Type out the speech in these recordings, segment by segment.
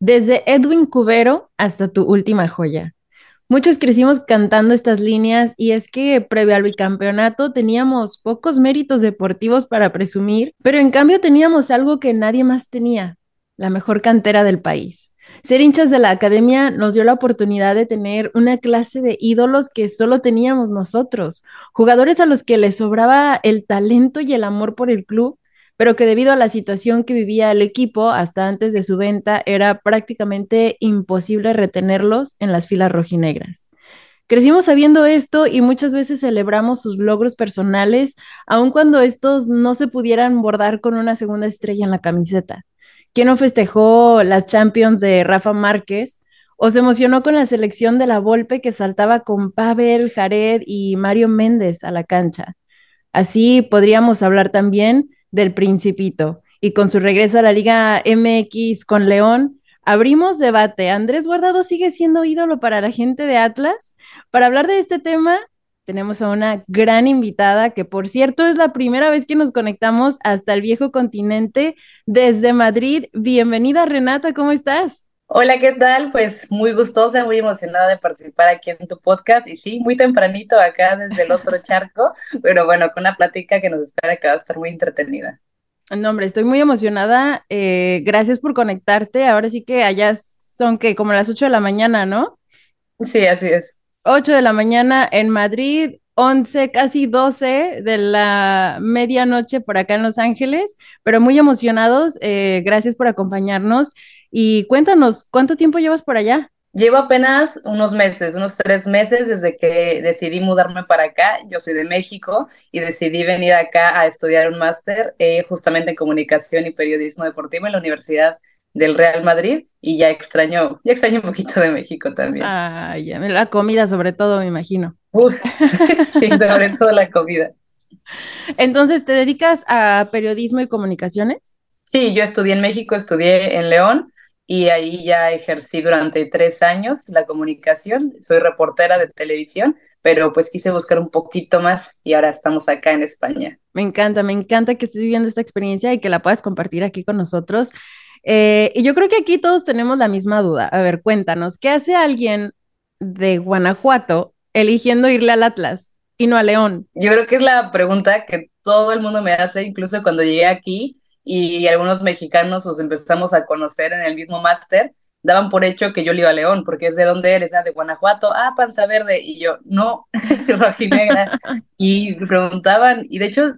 desde Edwin Cubero hasta tu última joya. Muchos crecimos cantando estas líneas y es que previo al bicampeonato teníamos pocos méritos deportivos para presumir, pero en cambio teníamos algo que nadie más tenía, la mejor cantera del país. Ser hinchas de la academia nos dio la oportunidad de tener una clase de ídolos que solo teníamos nosotros, jugadores a los que les sobraba el talento y el amor por el club pero que debido a la situación que vivía el equipo hasta antes de su venta era prácticamente imposible retenerlos en las filas rojinegras. Crecimos sabiendo esto y muchas veces celebramos sus logros personales, aun cuando estos no se pudieran bordar con una segunda estrella en la camiseta. ¿Quién no festejó las Champions de Rafa Márquez o se emocionó con la selección de la Volpe que saltaba con Pavel, Jared y Mario Méndez a la cancha? Así podríamos hablar también del Principito. Y con su regreso a la Liga MX con León, abrimos debate. ¿Andrés Guardado sigue siendo ídolo para la gente de Atlas? Para hablar de este tema, tenemos a una gran invitada que, por cierto, es la primera vez que nos conectamos hasta el viejo continente desde Madrid. Bienvenida, Renata, ¿cómo estás? Hola, ¿qué tal? Pues muy gustosa, muy emocionada de participar aquí en tu podcast y sí, muy tempranito acá desde el otro charco, pero bueno, con una plática que nos espera que va a estar muy entretenida. No, hombre, estoy muy emocionada. Eh, gracias por conectarte. Ahora sí que allá son que como las 8 de la mañana, ¿no? Sí, así es. 8 de la mañana en Madrid, 11, casi 12 de la medianoche por acá en Los Ángeles, pero muy emocionados. Eh, gracias por acompañarnos. Y cuéntanos, ¿cuánto tiempo llevas por allá? Llevo apenas unos meses, unos tres meses desde que decidí mudarme para acá. Yo soy de México y decidí venir acá a estudiar un máster eh, justamente en comunicación y periodismo deportivo en la Universidad del Real Madrid y ya extraño, ya extraño un poquito de México también. Ah, ya, la comida sobre todo, me imagino. Uf, sí, sobre todo la comida. Entonces, ¿te dedicas a periodismo y comunicaciones? Sí, yo estudié en México, estudié en León y ahí ya ejercí durante tres años la comunicación. Soy reportera de televisión, pero pues quise buscar un poquito más y ahora estamos acá en España. Me encanta, me encanta que estés viviendo esta experiencia y que la puedas compartir aquí con nosotros. Eh, y yo creo que aquí todos tenemos la misma duda. A ver, cuéntanos, ¿qué hace alguien de Guanajuato eligiendo irle al Atlas y no a León? Yo creo que es la pregunta que todo el mundo me hace, incluso cuando llegué aquí y algunos mexicanos nos empezamos a conocer en el mismo máster, daban por hecho que yo le iba a León, porque es de dónde eres, ah, de Guanajuato, ah, panza verde, y yo, no, rojinegra, y preguntaban, y de hecho,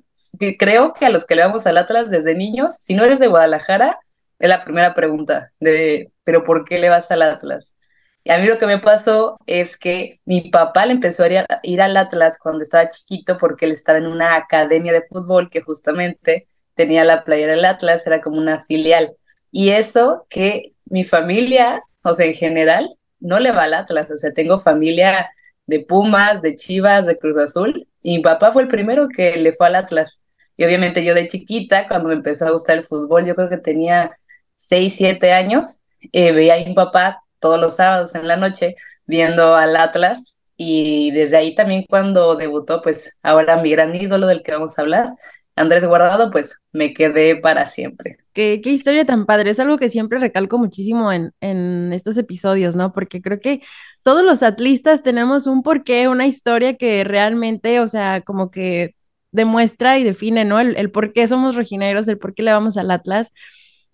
creo que a los que le vamos al Atlas desde niños, si no eres de Guadalajara, es la primera pregunta de, pero ¿por qué le vas al Atlas? Y a mí lo que me pasó es que mi papá le empezó a ir, a ir al Atlas cuando estaba chiquito porque él estaba en una academia de fútbol que justamente tenía la playera del Atlas, era como una filial. Y eso que mi familia, o sea, en general, no le va al Atlas, o sea, tengo familia de Pumas, de Chivas, de Cruz Azul, y mi papá fue el primero que le fue al Atlas. Y obviamente yo de chiquita, cuando me empezó a gustar el fútbol, yo creo que tenía 6, 7 años, eh, veía a mi papá todos los sábados en la noche viendo al Atlas y desde ahí también cuando debutó, pues ahora mi gran ídolo del que vamos a hablar, Andrés Guardado, pues me quedé para siempre. Qué, qué historia tan padre. Es algo que siempre recalco muchísimo en, en estos episodios, ¿no? Porque creo que todos los atlistas tenemos un porqué, una historia que realmente, o sea, como que demuestra y define, ¿no? El, el por qué somos rojineros, el por qué le vamos al Atlas.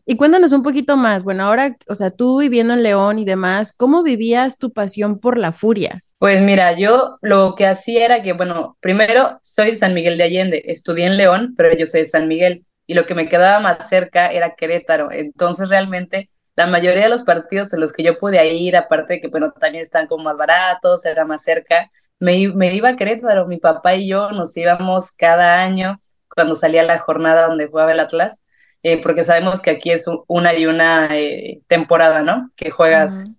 Y cuéntanos un poquito más. Bueno, ahora, o sea, tú viviendo en León y demás, ¿cómo vivías tu pasión por la furia? Pues mira, yo lo que hacía era que, bueno, primero soy San Miguel de Allende, estudié en León, pero yo soy de San Miguel y lo que me quedaba más cerca era Querétaro. Entonces realmente la mayoría de los partidos en los que yo pude ir, aparte de que, bueno, también están como más baratos, era más cerca, me, me iba a Querétaro. Mi papá y yo nos íbamos cada año cuando salía la jornada donde jugaba el Atlas eh, porque sabemos que aquí es una y una eh, temporada, ¿no? Que juegas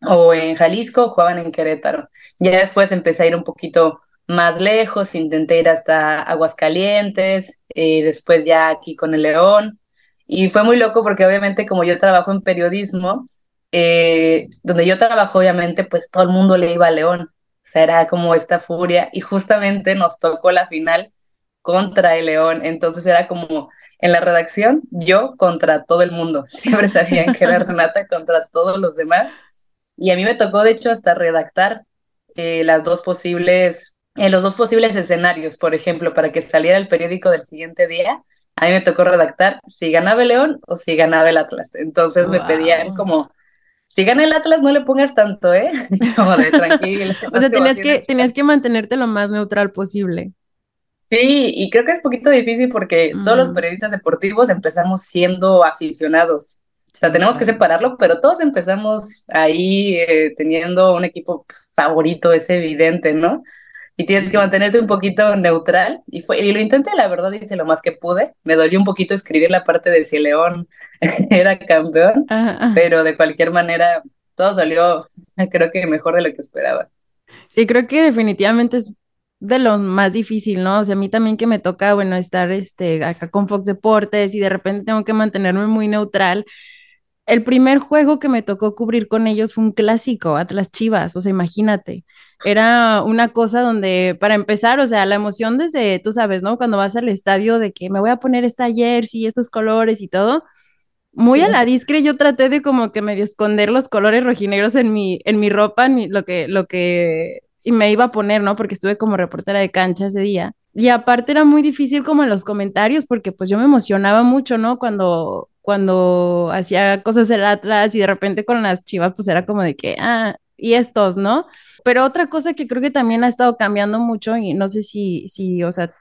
o en Jalisco o juegan en Querétaro. Ya después empecé a ir un poquito más lejos, intenté ir hasta Aguascalientes, eh, después ya aquí con el León. Y fue muy loco porque obviamente como yo trabajo en periodismo, donde yo trabajo obviamente pues todo el mundo le iba a León. O sea, era como esta furia y justamente nos tocó la final contra el León. Entonces era como en la redacción, yo contra todo el mundo. Siempre sabían que era Renata contra todos los demás. Y a mí me tocó, de hecho, hasta redactar eh, las dos posibles, en los dos posibles escenarios, por ejemplo, para que saliera el periódico del siguiente día. A mí me tocó redactar si ganaba el León o si ganaba el Atlas. Entonces me pedían como, si gana el Atlas no le pongas tanto, ¿eh? como de tranquilo. o sea, tenías que, tenías que mantenerte lo más neutral posible. Sí, y creo que es poquito difícil porque todos los mm. periodistas deportivos empezamos siendo aficionados. O sea, tenemos que separarlo, pero todos empezamos ahí eh, teniendo un equipo pues, favorito, es evidente, ¿no? Y tienes que mantenerte un poquito neutral. Y, fue, y lo intenté, la verdad, hice lo más que pude. Me dolió un poquito escribir la parte de si León era campeón, pero de cualquier manera todo salió, creo que mejor de lo que esperaba. Sí, creo que definitivamente es de lo más difícil, ¿no? O sea, a mí también que me toca, bueno, estar este, acá con Fox Deportes y de repente tengo que mantenerme muy neutral el primer juego que me tocó cubrir con ellos fue un clásico, Atlas Chivas, o sea, imagínate. Era una cosa donde, para empezar, o sea, la emoción desde, tú sabes, ¿no? Cuando vas al estadio de que me voy a poner esta jersey, estos colores y todo, muy a la discre yo traté de como que medio esconder los colores rojinegros en mi, en mi ropa, en lo que, lo que y me iba a poner, ¿no? Porque estuve como reportera de cancha ese día. Y aparte era muy difícil como en los comentarios, porque pues yo me emocionaba mucho, ¿no? Cuando, cuando hacía cosas el Atlas y de repente con las chivas, pues era como de que, ah, y estos, ¿no? Pero otra cosa que creo que también ha estado cambiando mucho, y no sé si, si, o sea,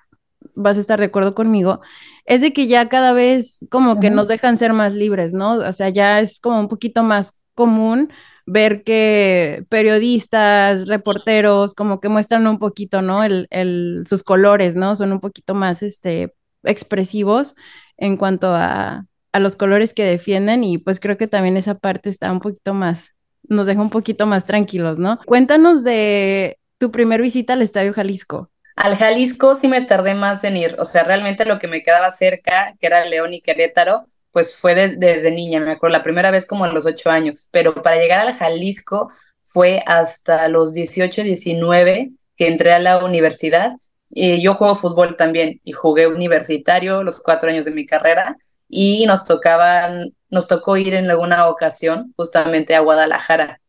vas a estar de acuerdo conmigo, es de que ya cada vez como que nos dejan ser más libres, ¿no? O sea, ya es como un poquito más común ver que periodistas, reporteros, como que muestran un poquito, ¿no? El, el, sus colores, ¿no? Son un poquito más, este, expresivos en cuanto a, a los colores que defienden y pues creo que también esa parte está un poquito más, nos deja un poquito más tranquilos, ¿no? Cuéntanos de tu primer visita al Estadio Jalisco. Al Jalisco sí me tardé más en ir, o sea, realmente lo que me quedaba cerca, que era León y Querétaro, pues fue desde niña, me acuerdo, la primera vez como a los ocho años, pero para llegar al Jalisco fue hasta los 18, 19 que entré a la universidad. Y yo juego fútbol también y jugué universitario los cuatro años de mi carrera y nos tocaban, nos tocó ir en alguna ocasión justamente a Guadalajara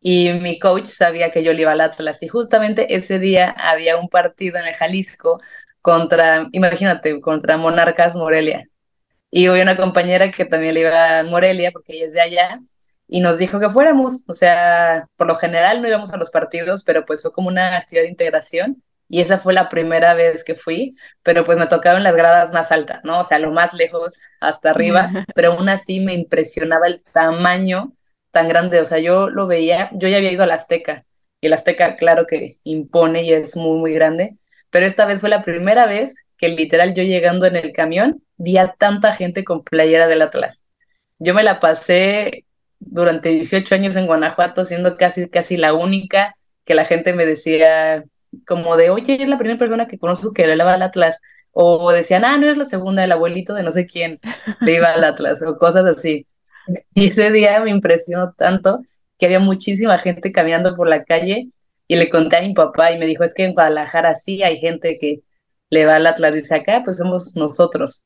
y mi coach sabía que yo le iba al Atlas y justamente ese día había un partido en el Jalisco contra, imagínate, contra Monarcas Morelia. Y hubo una compañera que también le iba a Morelia porque ella es de allá y nos dijo que fuéramos, o sea, por lo general no íbamos a los partidos, pero pues fue como una actividad de integración y esa fue la primera vez que fui, pero pues me tocaron las gradas más altas, ¿no? O sea, lo más lejos hasta arriba, pero aún así me impresionaba el tamaño tan grande, o sea, yo lo veía, yo ya había ido a la Azteca, y la Azteca claro que impone y es muy, muy grande, pero esta vez fue la primera vez que literal yo llegando en el camión vi a tanta gente con playera del Atlas. Yo me la pasé durante 18 años en Guanajuato siendo casi, casi la única que la gente me decía, como de, oye, es la primera persona que conozco que le va al Atlas, o decían, ah, no eres la segunda, el abuelito de no sé quién le iba al Atlas, o cosas así. Y ese día me impresionó tanto que había muchísima gente caminando por la calle y le conté a mi papá y me dijo, es que en Guadalajara sí hay gente que le va al Atlas, dice, acá pues somos nosotros.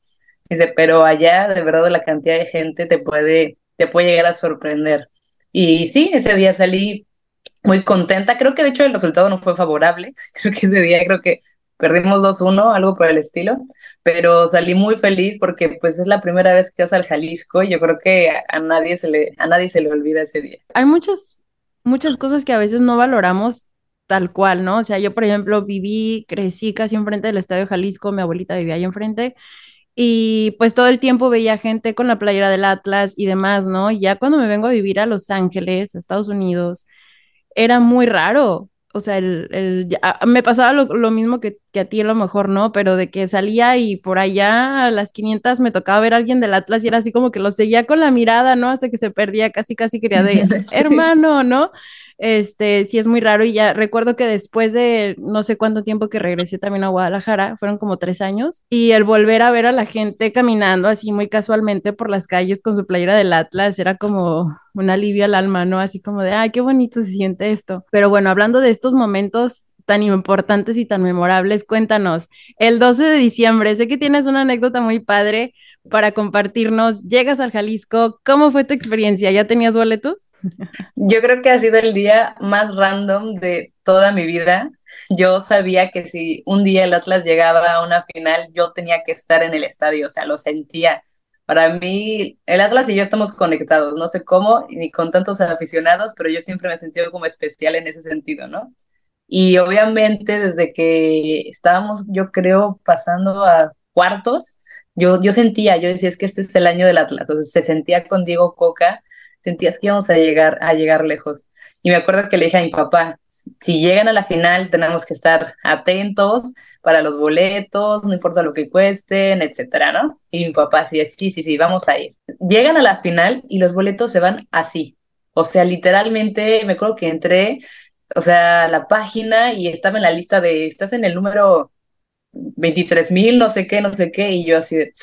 Dice, pero allá de verdad la cantidad de gente te puede, te puede llegar a sorprender. Y sí, ese día salí muy contenta. Creo que de hecho el resultado no fue favorable. Creo que ese día creo que perdimos 2-1, algo por el estilo, pero salí muy feliz porque pues es la primera vez que vas al Jalisco y yo creo que a, nadie se le a nadie se le olvida ese día. Hay muchas muchas cosas que a veces no valoramos tal cual, ¿no? O sea, yo por ejemplo viví, crecí casi enfrente del Estadio Jalisco, mi abuelita vivía ahí enfrente y pues todo el tiempo veía gente con la playera del Atlas y demás, ¿no? Y ya cuando me vengo a vivir a Los Ángeles, a Estados Unidos, era muy raro. O sea, el, el me pasaba lo, mismo que, que, a ti a lo mejor, ¿no? Pero de que salía y por allá a las 500 me tocaba ver a alguien del Atlas y era así como que lo seguía con la mirada, ¿no? Hasta que se perdía, casi, casi quería de, hermano, ¿no? Este, sí es muy raro y ya recuerdo que después de no sé cuánto tiempo que regresé también a Guadalajara, fueron como tres años, y el volver a ver a la gente caminando así muy casualmente por las calles con su playera del Atlas era como un alivio al alma, ¿no? Así como de, ay, qué bonito se siente esto. Pero bueno, hablando de estos momentos tan importantes y tan memorables. Cuéntanos, el 12 de diciembre, sé que tienes una anécdota muy padre para compartirnos. Llegas al Jalisco, ¿cómo fue tu experiencia? ¿Ya tenías boletos? Yo creo que ha sido el día más random de toda mi vida. Yo sabía que si un día el Atlas llegaba a una final, yo tenía que estar en el estadio, o sea, lo sentía. Para mí, el Atlas y yo estamos conectados, no sé cómo, ni con tantos aficionados, pero yo siempre me he sentido como especial en ese sentido, ¿no? Y obviamente desde que estábamos, yo creo, pasando a cuartos, yo, yo sentía, yo decía, es que este es el año del Atlas, o sea, se sentía con Diego Coca, sentías que íbamos a llegar, a llegar lejos. Y me acuerdo que le dije a mi papá, si llegan a la final tenemos que estar atentos para los boletos, no importa lo que cuesten, etcétera, ¿no? Y mi papá así, sí, sí, sí, vamos a ir. Llegan a la final y los boletos se van así. O sea, literalmente, me acuerdo que entré, o sea, la página y estaba en la lista de, estás en el número 23 mil, no sé qué, no sé qué, y yo así de,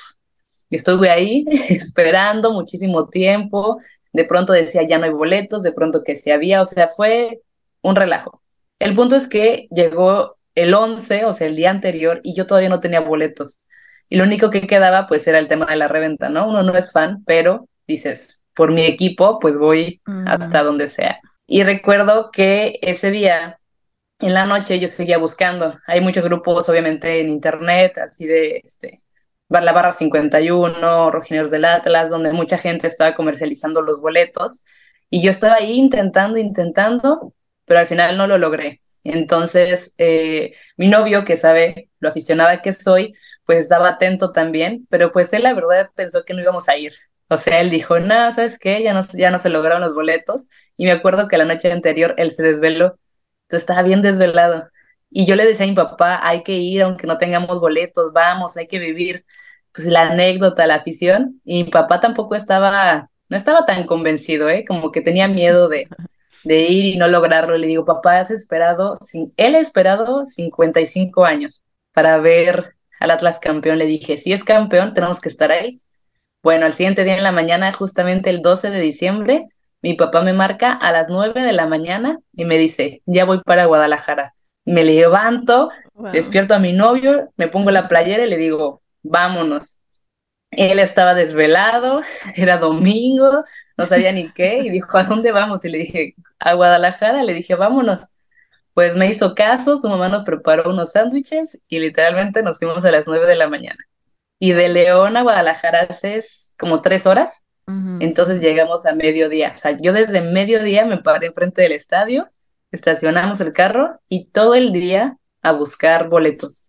estuve ahí esperando muchísimo tiempo, de pronto decía ya no hay boletos, de pronto que sí había, o sea, fue un relajo. El punto es que llegó el 11, o sea, el día anterior, y yo todavía no tenía boletos. Y lo único que quedaba, pues, era el tema de la reventa, ¿no? Uno no es fan, pero dices, por mi equipo, pues voy hasta donde sea. Y recuerdo que ese día, en la noche, yo seguía buscando. Hay muchos grupos, obviamente, en internet, así de, este, la barra 51, Rojineros del Atlas, donde mucha gente estaba comercializando los boletos. Y yo estaba ahí intentando, intentando, pero al final no lo logré. Entonces, eh, mi novio, que sabe lo aficionada que soy, pues estaba atento también, pero pues él la verdad pensó que no íbamos a ir. O sea, él dijo, no, ¿sabes qué? Ya no, ya no se lograron los boletos. Y me acuerdo que la noche anterior él se desveló. Entonces estaba bien desvelado. Y yo le decía a mi papá, hay que ir aunque no tengamos boletos, vamos, hay que vivir pues la anécdota, la afición, y mi papá tampoco estaba, no estaba tan convencido, ¿eh? Como que tenía miedo de, de ir y no lograrlo. Le digo, papá, has esperado, él ha esperado 55 años para ver al Atlas campeón. Le dije, si es campeón, tenemos que estar ahí. Bueno, al siguiente día en la mañana, justamente el 12 de diciembre, mi papá me marca a las 9 de la mañana y me dice, ya voy para Guadalajara. Me levanto, despierto a mi novio, me pongo la playera y le digo, vámonos. Él estaba desvelado, era domingo, no sabía ni qué, y dijo, ¿a dónde vamos? Y le dije, a Guadalajara, le dije, vámonos. Pues me hizo caso, su mamá nos preparó unos sándwiches y literalmente nos fuimos a las nueve de la mañana. Y de León a Guadalajara hace como tres horas, entonces llegamos a mediodía. O sea, yo desde mediodía me paré enfrente del estadio, estacionamos el carro y todo el día a buscar boletos.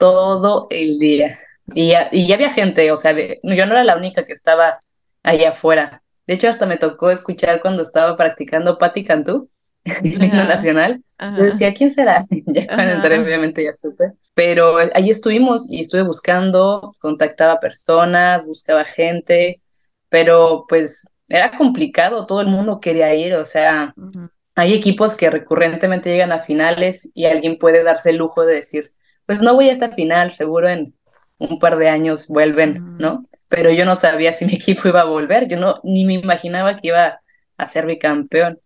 Todo el día. Y ya, y ya había gente, o sea, yo no era la única que estaba allá afuera. De hecho, hasta me tocó escuchar cuando estaba practicando Patti Cantú, el himno nacional. Yo decía, ¿quién será? Ya cuando entré, obviamente ya supe. Pero ahí estuvimos y estuve buscando, contactaba personas, buscaba gente, pero pues era complicado, todo el mundo quería ir, o sea, hay equipos que recurrentemente llegan a finales y alguien puede darse el lujo de decir, pues no voy a esta final, seguro en un par de años vuelven, ¿no? Pero yo no sabía si mi equipo iba a volver, yo no, ni me imaginaba que iba a ser bicampeón.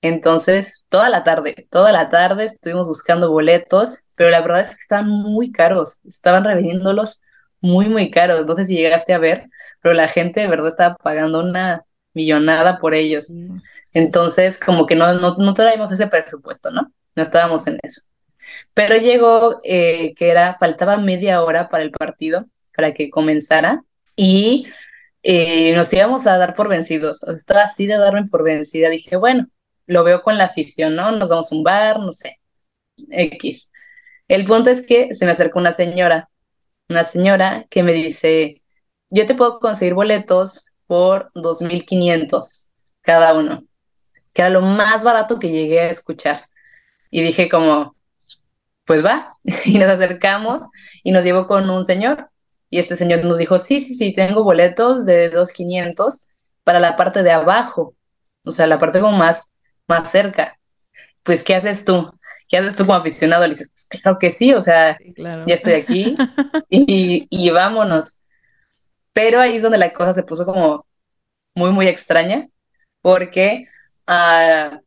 Entonces, toda la tarde, toda la tarde estuvimos buscando boletos, pero la verdad es que estaban muy caros, estaban revendiéndolos muy, muy caros. No sé si llegaste a ver, pero la gente de verdad estaba pagando una millonada por ellos. Entonces, como que no, no, no traíamos ese presupuesto, ¿no? No estábamos en eso. Pero llegó eh, que era, faltaba media hora para el partido, para que comenzara, y eh, nos íbamos a dar por vencidos. estaba así de darme por vencida. Dije, bueno, lo veo con la afición, ¿no? Nos vamos a un bar, no sé, X. El punto es que se me acercó una señora, una señora que me dice, yo te puedo conseguir boletos por 2.500 cada uno, que era lo más barato que llegué a escuchar. Y dije como, pues va, y nos acercamos y nos llevó con un señor. Y este señor nos dijo, sí, sí, sí, tengo boletos de 2.500 para la parte de abajo, o sea, la parte como más, más cerca. Pues, ¿qué haces tú? ¿Qué haces tú como aficionado? Le dices, pues claro que sí, o sea, ya estoy aquí y, y vámonos. Pero ahí es donde la cosa se puso como muy, muy extraña, porque uh,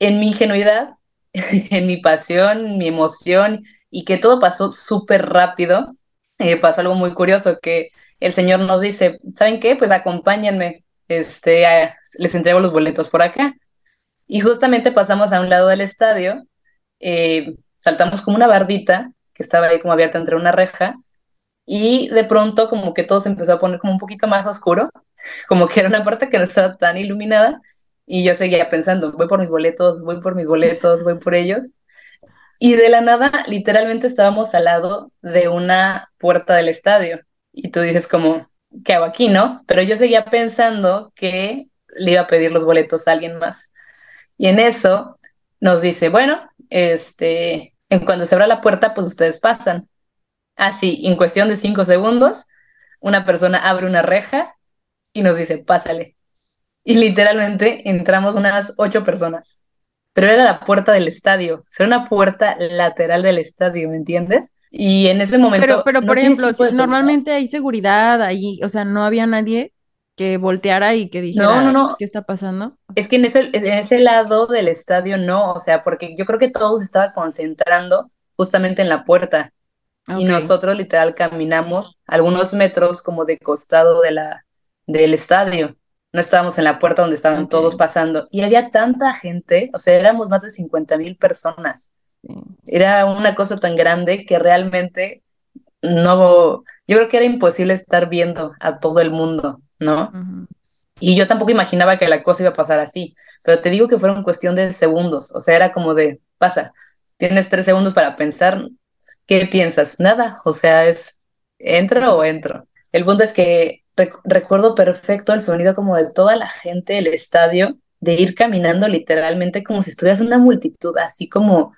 en mi ingenuidad en mi pasión, mi emoción y que todo pasó súper rápido, eh, pasó algo muy curioso que el señor nos dice, ¿saben qué? Pues acompáñenme, este, les entrego los boletos por acá. Y justamente pasamos a un lado del estadio, eh, saltamos como una bardita que estaba ahí como abierta entre una reja y de pronto como que todo se empezó a poner como un poquito más oscuro, como que era una parte que no estaba tan iluminada y yo seguía pensando, voy por mis boletos, voy por mis boletos, voy por ellos. Y de la nada, literalmente estábamos al lado de una puerta del estadio. Y tú dices como, ¿qué hago aquí, no? Pero yo seguía pensando que le iba a pedir los boletos a alguien más. Y en eso nos dice, bueno, este, en cuando se abra la puerta, pues ustedes pasan. Así, en cuestión de cinco segundos, una persona abre una reja y nos dice, pásale. Y literalmente entramos unas ocho personas. Pero era la puerta del estadio, era una puerta lateral del estadio, ¿me entiendes? Y en ese momento. Pero, pero por ejemplo, si normalmente hay seguridad ahí, o sea, no había nadie que volteara y que dijera, no, no, no. ¿qué está pasando? Es que en ese, en ese lado del estadio no, o sea, porque yo creo que todos estaba concentrando justamente en la puerta. Y nosotros literal caminamos algunos metros como de costado de la, del estadio. No estábamos en la puerta donde estaban todos pasando. Y había tanta gente, o sea, éramos más de 50 mil personas. Era una cosa tan grande que realmente no, yo creo que era imposible estar viendo a todo el mundo, ¿no? Y yo tampoco imaginaba que la cosa iba a pasar así, pero te digo que fueron cuestión de segundos, o sea, era como de, pasa, tienes tres segundos para pensar, ¿qué piensas? Nada, o sea, es, ¿entro o entro? El punto es que recuerdo perfecto el sonido como de toda la gente del estadio, de ir caminando literalmente como si estuvieras una multitud, así como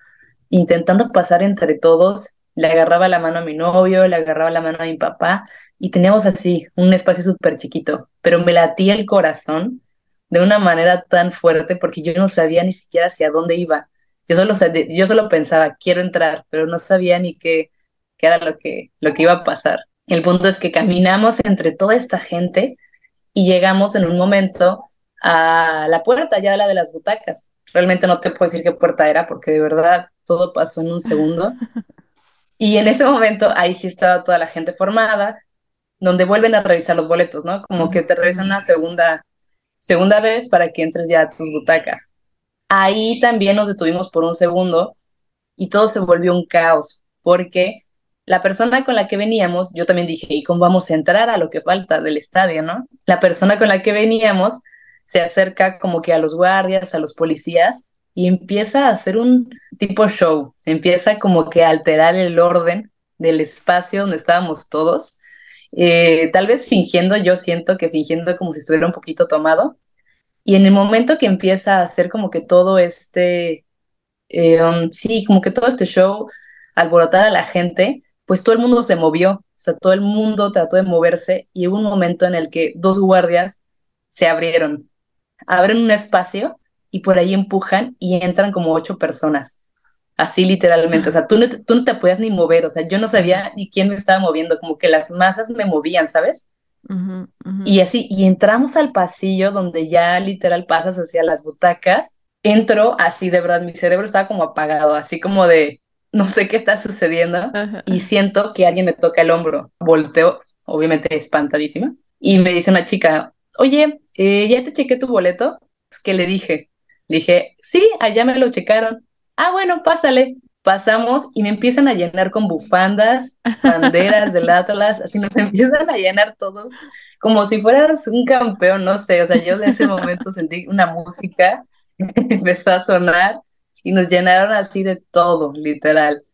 intentando pasar entre todos. Le agarraba la mano a mi novio, le agarraba la mano a mi papá y teníamos así un espacio súper chiquito, pero me latía el corazón de una manera tan fuerte porque yo no sabía ni siquiera hacia dónde iba. Yo solo, yo solo pensaba, quiero entrar, pero no sabía ni qué, qué era lo que, lo que iba a pasar. El punto es que caminamos entre toda esta gente y llegamos en un momento a la puerta, ya la de las butacas. Realmente no te puedo decir qué puerta era porque de verdad todo pasó en un segundo. Y en ese momento ahí sí estaba toda la gente formada, donde vuelven a revisar los boletos, ¿no? Como que te revisan una segunda, segunda vez para que entres ya a tus butacas. Ahí también nos detuvimos por un segundo y todo se volvió un caos, porque la persona con la que veníamos, yo también dije, ¿y cómo vamos a entrar a lo que falta del estadio, no? La persona con la que veníamos se acerca como que a los guardias, a los policías, y empieza a hacer un tipo show, empieza como que a alterar el orden del espacio donde estábamos todos, eh, tal vez fingiendo, yo siento que fingiendo como si estuviera un poquito tomado, y en el momento que empieza a hacer como que todo este, eh, um, sí, como que todo este show, alborotar a la gente, pues todo el mundo se movió, o sea, todo el mundo trató de moverse y hubo un momento en el que dos guardias se abrieron. Abren un espacio y por ahí empujan y entran como ocho personas. Así literalmente, o sea, tú no, tú no te podías ni mover, o sea, yo no sabía ni quién me estaba moviendo, como que las masas me movían, ¿sabes? Y así, y entramos al pasillo donde ya literal pasas hacia las butacas, entro así, de verdad, mi cerebro estaba como apagado, así como de, no sé qué está sucediendo, y siento que alguien me toca el hombro, volteo, obviamente espantadísima, y me dice una chica, oye, eh, ¿ya te chequé tu boleto? Pues, ¿Qué le dije? Le dije, sí, allá me lo checaron. Ah, bueno, pásale. Pasamos y me empiezan a llenar con bufandas, banderas del Atlas, así nos empiezan a llenar todos, como si fueras un campeón, no sé, o sea, yo en ese momento sentí una música, empezó a sonar y nos llenaron así de todo, literal.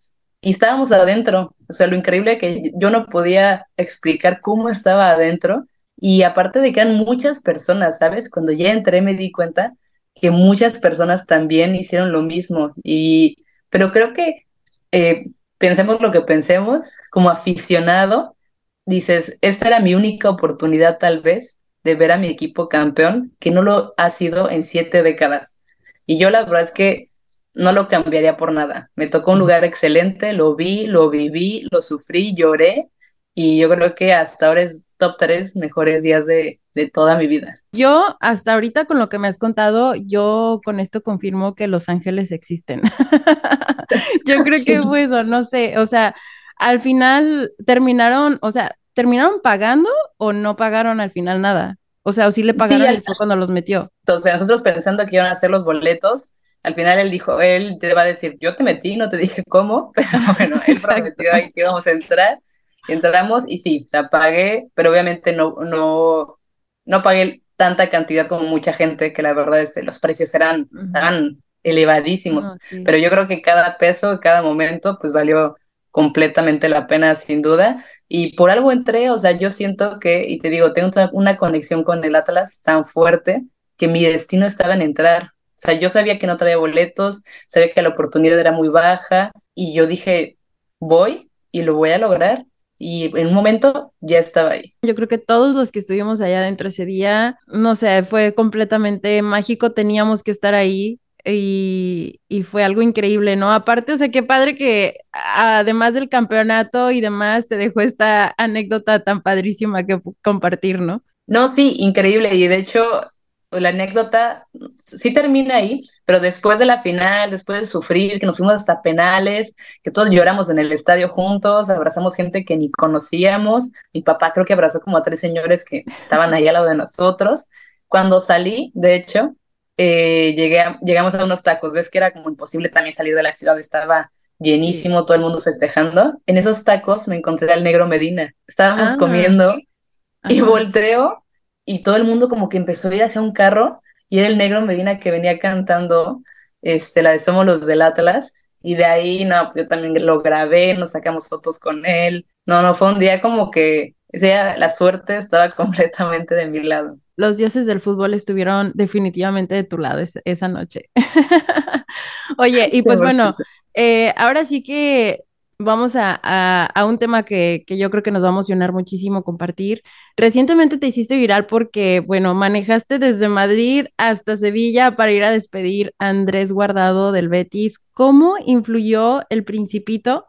Y estábamos adentro, o sea, lo increíble que yo no podía explicar cómo estaba adentro, y aparte de que eran muchas personas, ¿sabes? Cuando ya entré me di cuenta que muchas personas también hicieron lo mismo. Y, pero creo que eh, pensemos lo que pensemos, como aficionado, dices, esta era mi única oportunidad tal vez de ver a mi equipo campeón, que no lo ha sido en siete décadas. Y yo la verdad es que no lo cambiaría por nada. Me tocó un lugar excelente, lo vi, lo viví, lo sufrí, lloré y yo creo que hasta ahora es top tres mejores días de, de toda mi vida. Yo, hasta ahorita con lo que me has contado, yo con esto confirmo que los ángeles existen. yo creo que fue eso, no sé, o sea, al final terminaron, o sea, ¿terminaron pagando o no pagaron al final nada? O sea, o sí le pagaron fue cuando los metió. Entonces, nosotros pensando que iban a hacer los boletos, al final él dijo, él te va a decir, yo te metí, no te dije cómo, pero bueno, él prometió ahí que íbamos a entrar, entramos y sí, o sea, pagué, pero obviamente no, no, no pagué tanta cantidad como mucha gente, que la verdad es que los precios eran, elevadísimos, pero yo creo que cada peso, cada momento, pues valió completamente la pena, sin duda. Y por algo entré, o sea, yo siento que, y te digo, tengo una conexión con el Atlas tan fuerte que mi destino estaba en entrar. O sea, yo sabía que no traía boletos, sabía que la oportunidad era muy baja y yo dije, voy y lo voy a lograr. Y en un momento ya estaba ahí. Yo creo que todos los que estuvimos allá dentro ese día, no sé, fue completamente mágico, teníamos que estar ahí y, fue algo increíble, ¿no? Aparte, o sea, qué padre que además del campeonato y demás, te dejó esta anécdota tan padrísima que compartir, ¿no? No, sí, increíble. Y de hecho, la anécdota sí termina ahí, pero después de la final, después de sufrir, que nos fuimos hasta penales, que todos lloramos en el estadio juntos, abrazamos gente que ni conocíamos. Mi papá creo que abrazó como a tres señores que estaban ahí al lado de nosotros. Cuando salí, de hecho, eh, llegué llegamos a unos tacos, ves que era como imposible también salir de la ciudad, estaba llenísimo, todo el mundo festejando. En esos tacos me encontré al negro Medina. Estábamos ah. comiendo y volteo y todo el mundo como que empezó a ir hacia un carro y era el negro Medina que venía cantando este, la de Somos los del Atlas. Y de ahí, no, pues yo también lo grabé, nos sacamos fotos con él. No, no, fue un día como que, o la suerte estaba completamente de mi lado los dioses del fútbol estuvieron definitivamente de tu lado esa noche. Oye, y pues bueno, eh, ahora sí que vamos a, un tema que, yo creo que nos va a emocionar muchísimo compartir. Recientemente te hiciste viral porque, bueno, manejaste desde Madrid hasta Sevilla para ir a despedir a Andrés Guardado del Betis. ¿Cómo influyó el principito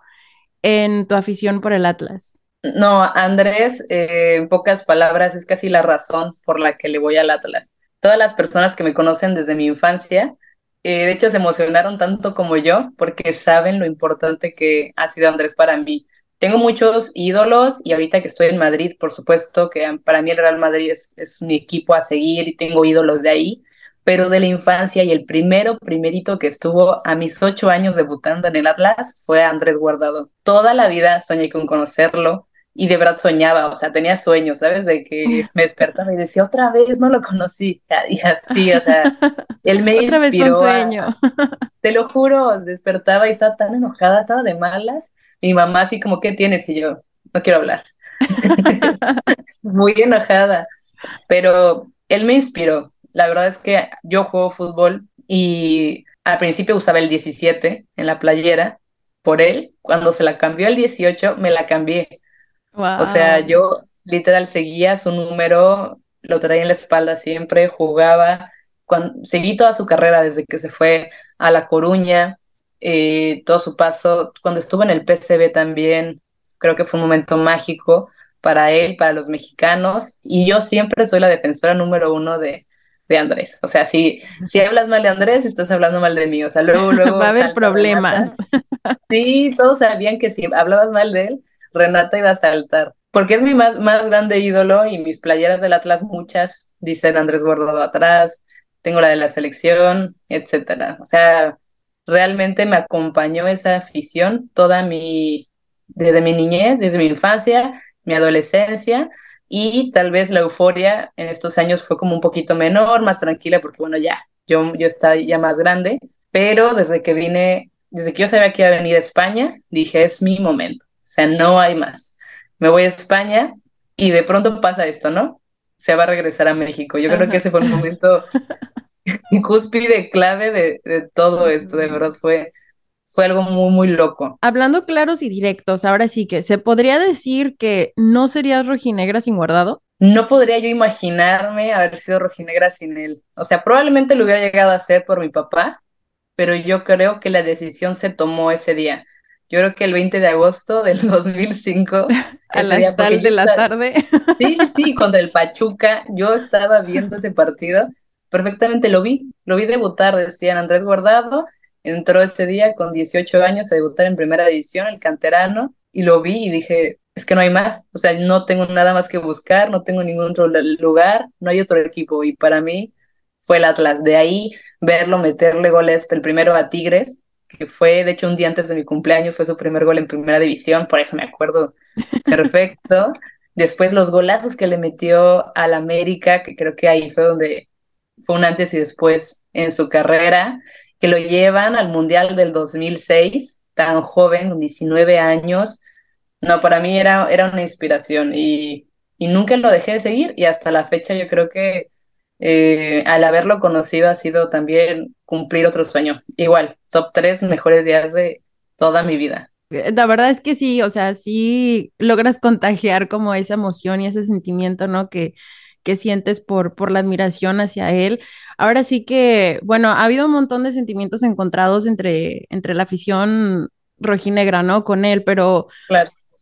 en tu afición por el Atlas? No, Andrés, eh, en pocas palabras, es casi la razón por la que le voy al Atlas. Todas las personas que me conocen desde mi infancia, eh, de hecho, se emocionaron tanto como yo porque saben lo importante que ha sido Andrés para mí. Tengo muchos ídolos y ahorita que estoy en Madrid, por supuesto que para mí el Real Madrid es, es mi equipo a seguir y tengo ídolos de ahí, pero de la infancia y el primero, primerito que estuvo a mis ocho años debutando en el Atlas fue Andrés Guardado. Toda la vida soñé con conocerlo, y de verdad soñaba, o sea, tenía sueños, ¿sabes? De que me despertaba y decía, otra vez no lo conocí, y así, o sea, él me otra inspiró. Vez sueño. te lo juro, despertaba y estaba tan enojada, estaba de malas, mi mamá así como, ¿qué tienes? Y yo, no quiero hablar. Muy enojada, pero él me inspiró. La verdad es que yo juego fútbol y al principio usaba el 17 en la playera por él. Cuando se la cambió el 18, me la cambié o sea, yo literal seguía su número, lo traía en la espalda siempre, jugaba. Cuando, seguí toda su carrera desde que se fue a La Coruña, eh, todo su paso. Cuando estuvo en el PCB también, creo que fue un momento mágico para él, para los mexicanos. Y yo siempre soy la defensora número uno de, de Andrés. O sea, si, si hablas mal de Andrés, estás hablando mal de mí. O sea, luego, luego. Va a haber problemas. Sí, todos sabían que si hablabas mal de él, Renata iba a saltar, porque es mi más, más grande ídolo y mis playeras del Atlas muchas dicen Andrés Guardado atrás, tengo la de la selección, etcétera. O sea, realmente me acompañó esa afición toda mi, desde mi niñez, desde mi infancia, mi adolescencia y tal vez la euforia en estos años fue como un poquito menor, más tranquila, porque bueno, ya, yo, yo estaba ya más grande, pero desde que vine, desde que yo sabía que iba a venir a España, dije, es mi momento. O sea, no hay más. Me voy a España y de pronto pasa esto, ¿no? Se va a regresar a México. Yo creo que ese fue un momento cúspide, clave de, de, todo esto. De verdad fue, fue algo muy, muy loco. Hablando claros y directos, ahora sí que, ¿se podría decir que no serías rojinegra sin guardado? No podría yo imaginarme haber sido rojinegra sin él. O sea, probablemente lo hubiera llegado a ser por mi papá, pero yo creo que la decisión se tomó ese día. Yo creo que el 20 de agosto del 2005. a las tal de la tarde. Sí, sí, sí, contra el Pachuca. Yo estaba viendo ese partido, perfectamente lo vi, lo vi debutar, decían Andrés Guardado, entró ese día con 18 años a debutar en primera división, el canterano, y lo vi y dije, es que no hay más, o sea, no tengo nada más que buscar, no tengo ningún otro lugar, no hay otro equipo, y para mí fue el Atlas. De ahí verlo meterle goles, el primero a Tigres, que fue de hecho un día antes de mi cumpleaños, fue su primer gol en primera división, por eso me acuerdo perfecto. Después los golazos que le metió al América, que creo que ahí fue donde fue un antes y después en su carrera, que lo llevan al Mundial del 2006, tan joven, 19 años. No, para mí era, era una inspiración y, y nunca lo dejé de seguir y hasta la fecha yo creo que eh, al haberlo conocido ha sido también cumplir otro sueño. Igual, top tres mejores días de toda mi vida. La verdad es que sí, o sea, sí logras contagiar como esa emoción y ese sentimiento, ¿no? Que, que sientes por, por la admiración hacia él. Ahora sí que, bueno, ha habido un montón de sentimientos encontrados entre, entre la afición rojinegra, ¿no? Con él, pero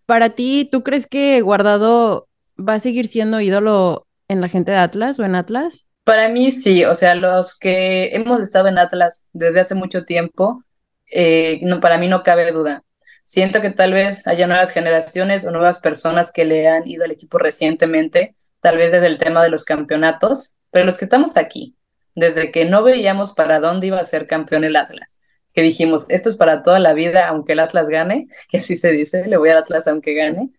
para ti, ¿tú crees que Guardado va a seguir siendo ídolo en la gente de Atlas o en Atlas? Para mí sí, o sea, los que hemos estado en Atlas desde hace mucho tiempo, eh, no, para mí no cabe duda. Siento que tal vez haya nuevas generaciones o nuevas personas que le han ido al equipo recientemente, tal vez desde el tema de los campeonatos, pero los que estamos aquí, desde que no veíamos para dónde iba a ser campeón el Atlas, que dijimos, esto es para toda la vida, aunque el Atlas gane, que así se dice, le voy al Atlas aunque gane,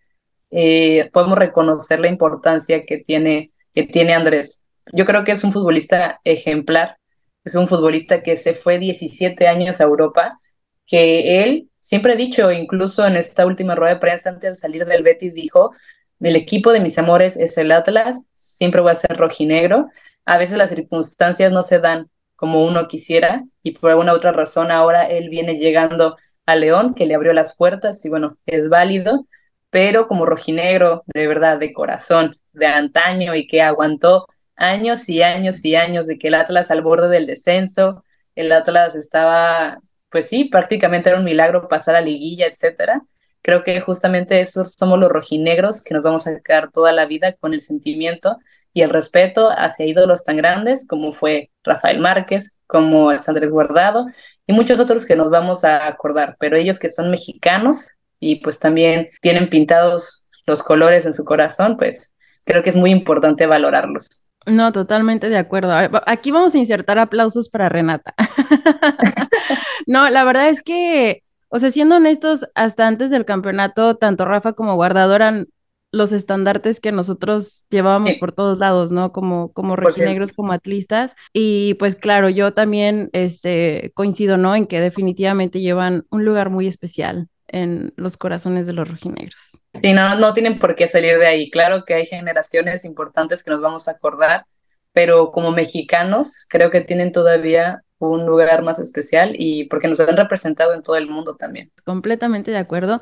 eh, podemos reconocer la importancia que tiene, que tiene Andrés yo creo que es un futbolista ejemplar, es un futbolista que se fue 17 años a Europa, que él siempre ha dicho, incluso en esta última rueda de prensa antes de salir del Betis, dijo, el equipo de mis amores es el Atlas, siempre voy a ser rojinegro, a veces las circunstancias no se dan como uno quisiera y por alguna otra razón ahora él viene llegando a León, que le abrió las puertas y bueno, es válido, pero como rojinegro de verdad, de corazón, de antaño y que aguantó años y años y años de que el Atlas al borde del descenso, el Atlas estaba, pues sí, prácticamente era un milagro pasar a liguilla, etcétera. Creo que justamente esos somos los rojinegros que nos vamos a quedar toda la vida con el sentimiento y el respeto hacia ídolos tan grandes como fue Rafael Márquez, como es Andrés Guardado y muchos otros que nos vamos a acordar, pero ellos que son mexicanos y pues también tienen pintados los colores en su corazón, pues creo que es muy importante valorarlos. No, totalmente de acuerdo. Aquí vamos a insertar aplausos para Renata. no, la verdad es que, o sea, siendo honestos, hasta antes del campeonato, tanto Rafa como Guardado eran los estandartes que nosotros llevábamos por todos lados, ¿no? Como, como rojinegros, como atlistas. Y pues claro, yo también este, coincido, ¿no? En que definitivamente llevan un lugar muy especial en los corazones de los rojinegros. Sí, no, no tienen por qué salir de ahí. Claro que hay generaciones importantes que nos vamos a acordar, pero como mexicanos creo que tienen todavía un lugar más especial y porque nos han representado en todo el mundo también. Completamente de acuerdo.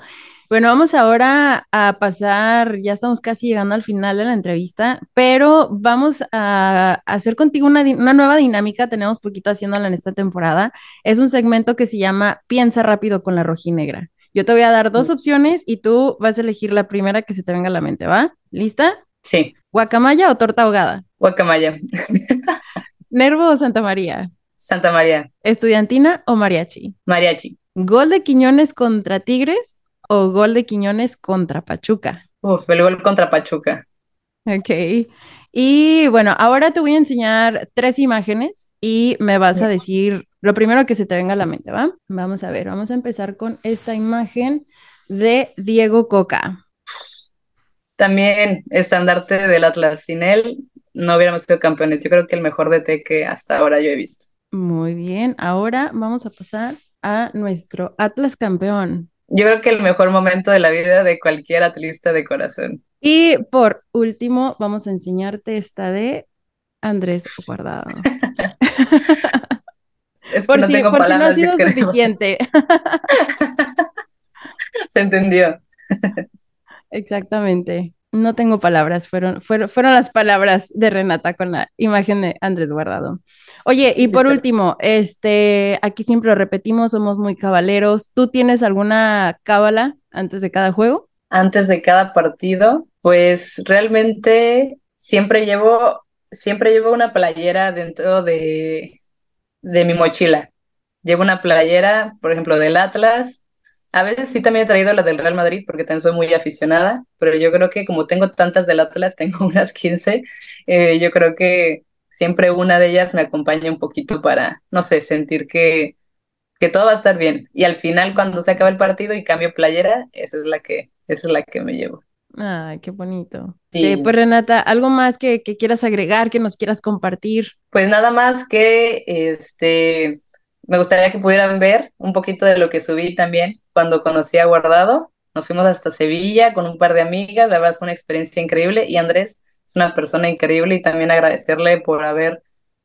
Bueno, vamos ahora a pasar, ya estamos casi llegando al final de la entrevista, pero vamos a hacer contigo una, una nueva dinámica, tenemos poquito haciéndola en esta temporada. Es un segmento que se llama Piensa rápido con la rojinegra. Yo te voy a dar dos opciones y tú vas a elegir la primera que se te venga a la mente, ¿va? ¿Lista? Sí. ¿Guacamaya o torta ahogada? Guacamaya. ¿Nervo o Santa María? Santa María. ¿Estudiantina o mariachi? Mariachi. ¿Gol de Quiñones contra Tigres o gol de Quiñones contra Pachuca? Uf, el gol contra Pachuca. Ok. Y bueno, ahora te voy a enseñar tres imágenes y me vas a decir lo primero que se te venga a la mente, ¿va? Vamos a ver, vamos a empezar con esta imagen de Diego Coca. También estandarte del Atlas. Sin él no hubiéramos sido campeones. Yo creo que el mejor DT que hasta ahora yo he visto. Muy bien, ahora vamos a pasar a nuestro Atlas campeón. Yo creo que el mejor momento de la vida de cualquier atlista de corazón. Y por último, vamos a enseñarte esta de Andrés Guardado. Es por no si, tengo palabras, no ha sido suficiente. Se entendió. Exactamente. No tengo palabras, fueron, fueron, fueron las palabras de Renata con la imagen de Andrés Guardado. Oye, y por último, este, aquí siempre lo repetimos, somos muy cabaleros. ¿Tú tienes alguna cábala antes de cada juego? Antes de cada partido, pues realmente siempre llevo, siempre llevo una playera dentro de, de mi mochila. Llevo una playera, por ejemplo, del Atlas, a veces sí también he traído la del Real Madrid porque también soy muy aficionada, pero yo creo que como tengo tantas del Atlas, tengo unas 15, eh, yo creo que siempre una de ellas me acompaña un poquito para, no sé, sentir que, que todo va a estar bien. Y al final, cuando se acaba el partido y cambio playera, esa es la que, esa es la que me llevo. Ay, qué bonito. Sí. pues Renata, ¿algo más que, que quieras agregar, que nos quieras compartir? Pues nada más que este me gustaría que pudieran ver un poquito de lo que subí también cuando conocí a Guardado. Nos fuimos hasta Sevilla con un par de amigas, la verdad fue una experiencia increíble y Andrés es una persona increíble y también agradecerle por haber,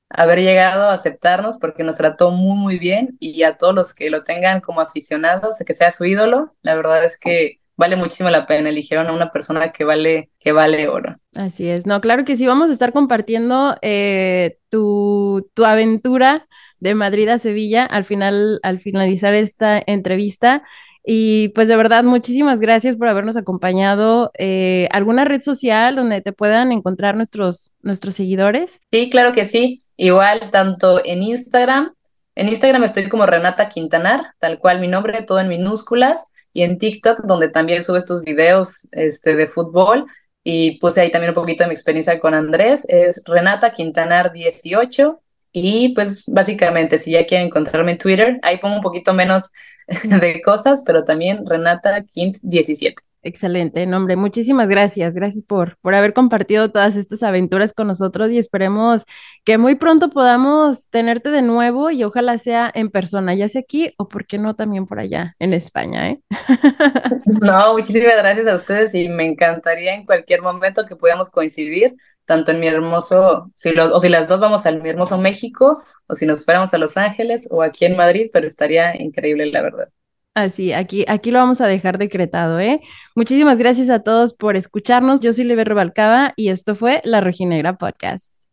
haber llegado a aceptarnos porque nos trató muy, muy bien y a todos los que lo tengan como aficionados, que sea su ídolo, la verdad es que vale muchísimo la pena. Eligieron a una persona que vale, que vale oro. Así es. No, claro que sí, vamos a estar compartiendo eh, tu, tu aventura de Madrid a Sevilla al final, al finalizar esta entrevista. Y pues de verdad, muchísimas gracias por habernos acompañado. Eh, ¿Alguna red social donde te puedan encontrar nuestros, nuestros seguidores? Sí, claro que sí. Igual, tanto en Instagram, en Instagram estoy como Renata Quintanar, tal cual mi nombre, todo en minúsculas, y en TikTok, donde también subo estos videos este, de fútbol. Y puse ahí también un poquito de mi experiencia con Andrés, es Renata Quintanar 18 y pues básicamente, si ya quieren encontrarme en Twitter, ahí pongo un poquito menos de cosas, pero también Renata Quint 17. Excelente, nombre. Muchísimas gracias. Gracias por, por haber compartido todas estas aventuras con nosotros y esperemos que muy pronto podamos tenerte de nuevo y ojalá sea en persona, ya sea aquí o por qué no también por allá en España, ¿eh? No, muchísimas gracias a ustedes y me encantaría en cualquier momento que podamos coincidir, tanto en mi hermoso, si o si las dos vamos al mi hermoso México o si nos fuéramos a Los Ángeles o aquí en Madrid, pero estaría increíble, la verdad. Así, aquí, aquí lo vamos a dejar decretado, ¿eh? Muchísimas gracias a todos por escucharnos. Yo soy Lebe Robalcaba y esto fue La Rojinegra Podcast.